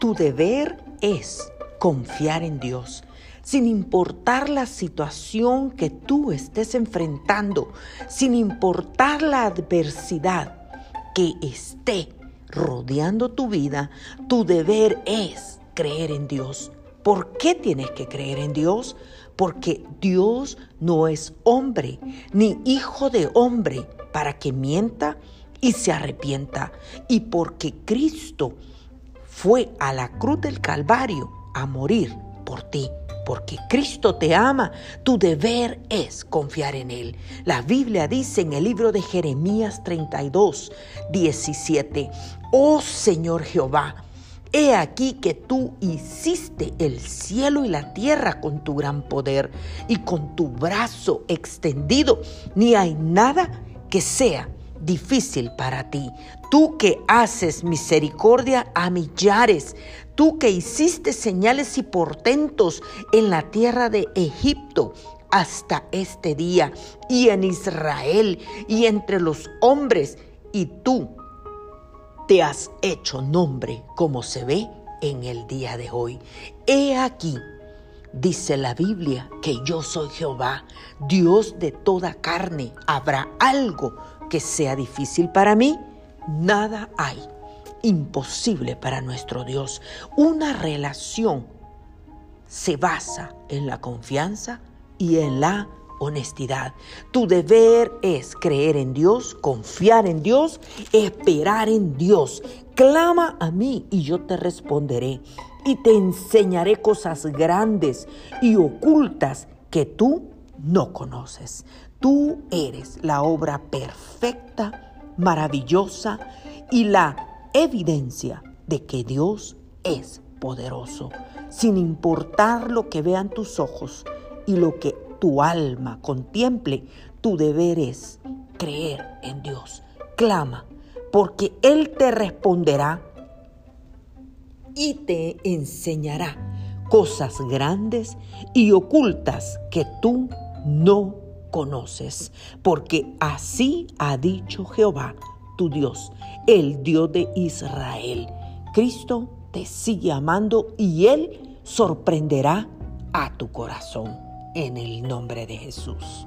Tu deber es confiar en Dios sin importar la situación que tú estés enfrentando, sin importar la adversidad que esté rodeando tu vida, tu deber es creer en Dios. ¿Por qué tienes que creer en Dios? Porque Dios no es hombre, ni hijo de hombre, para que mienta y se arrepienta. Y porque Cristo fue a la cruz del Calvario a morir por ti porque Cristo te ama, tu deber es confiar en Él. La Biblia dice en el libro de Jeremías 32, 17, Oh Señor Jehová, He aquí que tú hiciste el cielo y la tierra con tu gran poder y con tu brazo extendido. Ni hay nada que sea difícil para ti. Tú que haces misericordia a millares, tú que hiciste señales y portentos en la tierra de Egipto hasta este día y en Israel y entre los hombres, y tú te has hecho nombre como se ve en el día de hoy. He aquí, dice la Biblia, que yo soy Jehová, Dios de toda carne. ¿Habrá algo que sea difícil para mí? Nada hay imposible para nuestro Dios. Una relación se basa en la confianza y en la honestidad. Tu deber es creer en Dios, confiar en Dios, esperar en Dios. Clama a mí y yo te responderé y te enseñaré cosas grandes y ocultas que tú no conoces. Tú eres la obra perfecta, maravillosa y la evidencia de que Dios es poderoso, sin importar lo que vean tus ojos y lo que tu alma contemple, tu deber es creer en Dios. Clama, porque Él te responderá y te enseñará cosas grandes y ocultas que tú no conoces, porque así ha dicho Jehová, tu Dios, el Dios de Israel. Cristo te sigue amando y Él sorprenderá a tu corazón en el nombre de Jesús.